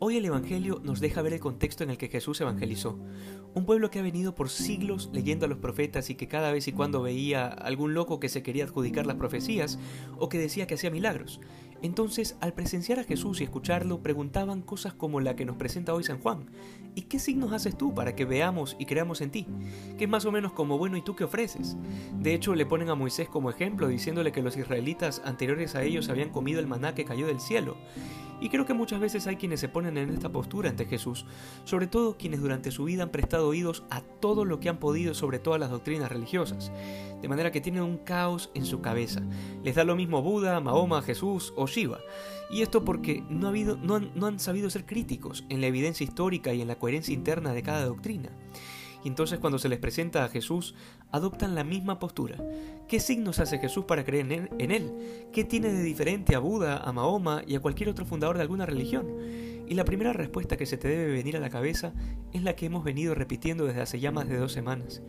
Hoy el Evangelio nos deja ver el contexto en el que Jesús evangelizó. Un pueblo que ha venido por siglos leyendo a los profetas y que cada vez y cuando veía algún loco que se quería adjudicar las profecías o que decía que hacía milagros. Entonces, al presenciar a Jesús y escucharlo, preguntaban cosas como la que nos presenta hoy San Juan. ¿Y qué signos haces tú para que veamos y creamos en ti? Que es más o menos como, bueno, ¿y tú qué ofreces? De hecho, le ponen a Moisés como ejemplo, diciéndole que los israelitas anteriores a ellos habían comido el maná que cayó del cielo. Y creo que muchas veces hay quienes se ponen en esta postura ante Jesús, sobre todo quienes durante su vida han prestado oídos a todo lo que han podido sobre todas las doctrinas religiosas, de manera que tienen un caos en su cabeza. Les da lo mismo Buda, Mahoma, Jesús o Shiva. Y esto porque no, han, no han sabido ser críticos en la evidencia histórica y en la coherencia interna de cada doctrina. Y entonces cuando se les presenta a Jesús, adoptan la misma postura. ¿Qué signos hace Jesús para creer en él? ¿Qué tiene de diferente a Buda, a Mahoma y a cualquier otro fundador de alguna religión? Y la primera respuesta que se te debe venir a la cabeza es la que hemos venido repitiendo desde hace ya más de dos semanas.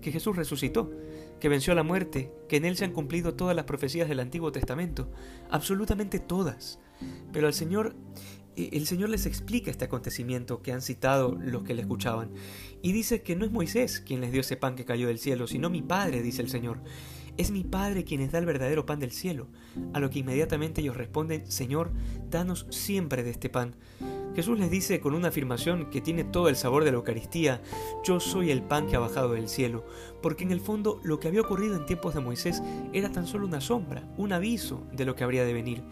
Que Jesús resucitó, que venció a la muerte, que en él se han cumplido todas las profecías del Antiguo Testamento, absolutamente todas. Pero al Señor el Señor les explica este acontecimiento que han citado los que le escuchaban, y dice que no es Moisés quien les dio ese pan que cayó del cielo, sino mi Padre, dice el Señor. Es mi Padre quien les da el verdadero pan del cielo, a lo que inmediatamente ellos responden, Señor, danos siempre de este pan. Jesús les dice con una afirmación que tiene todo el sabor de la Eucaristía, yo soy el pan que ha bajado del cielo, porque en el fondo lo que había ocurrido en tiempos de Moisés era tan solo una sombra, un aviso de lo que habría de venir.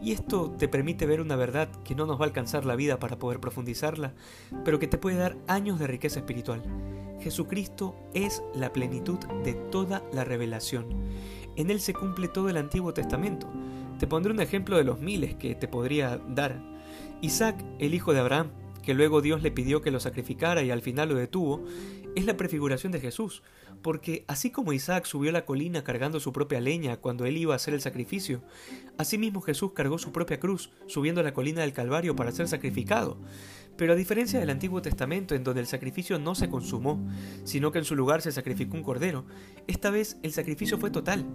Y esto te permite ver una verdad que no nos va a alcanzar la vida para poder profundizarla, pero que te puede dar años de riqueza espiritual. Jesucristo es la plenitud de toda la revelación. En Él se cumple todo el Antiguo Testamento. Te pondré un ejemplo de los miles que te podría dar. Isaac, el hijo de Abraham, que luego Dios le pidió que lo sacrificara y al final lo detuvo, es la prefiguración de Jesús, porque así como Isaac subió la colina cargando su propia leña cuando él iba a hacer el sacrificio, asimismo Jesús cargó su propia cruz subiendo la colina del Calvario para ser sacrificado. Pero a diferencia del Antiguo Testamento, en donde el sacrificio no se consumó, sino que en su lugar se sacrificó un cordero, esta vez el sacrificio fue total.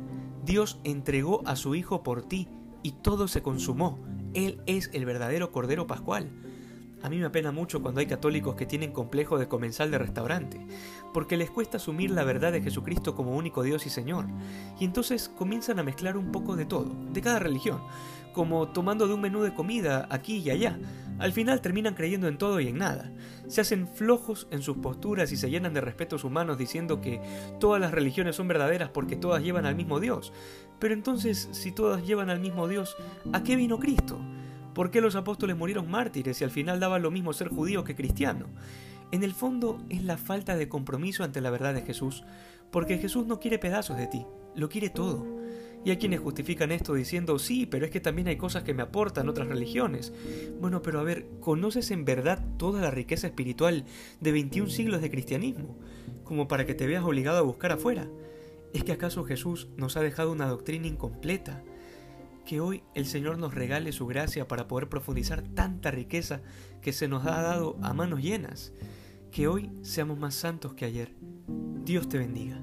Dios entregó a su Hijo por ti y todo se consumó. Él es el verdadero Cordero Pascual. A mí me apena mucho cuando hay católicos que tienen complejo de comensal de restaurante, porque les cuesta asumir la verdad de Jesucristo como único Dios y Señor, y entonces comienzan a mezclar un poco de todo, de cada religión, como tomando de un menú de comida aquí y allá. Al final terminan creyendo en todo y en nada. Se hacen flojos en sus posturas y se llenan de respetos humanos diciendo que todas las religiones son verdaderas porque todas llevan al mismo Dios. Pero entonces, si todas llevan al mismo Dios, ¿a qué vino Cristo? ¿Por qué los apóstoles murieron mártires y al final daba lo mismo ser judío que cristiano? En el fondo es la falta de compromiso ante la verdad de Jesús, porque Jesús no quiere pedazos de ti, lo quiere todo. Y hay quienes justifican esto diciendo, sí, pero es que también hay cosas que me aportan otras religiones. Bueno, pero a ver, ¿conoces en verdad toda la riqueza espiritual de 21 siglos de cristianismo? Como para que te veas obligado a buscar afuera. ¿Es que acaso Jesús nos ha dejado una doctrina incompleta? Que hoy el Señor nos regale su gracia para poder profundizar tanta riqueza que se nos ha dado a manos llenas, que hoy seamos más santos que ayer. Dios te bendiga.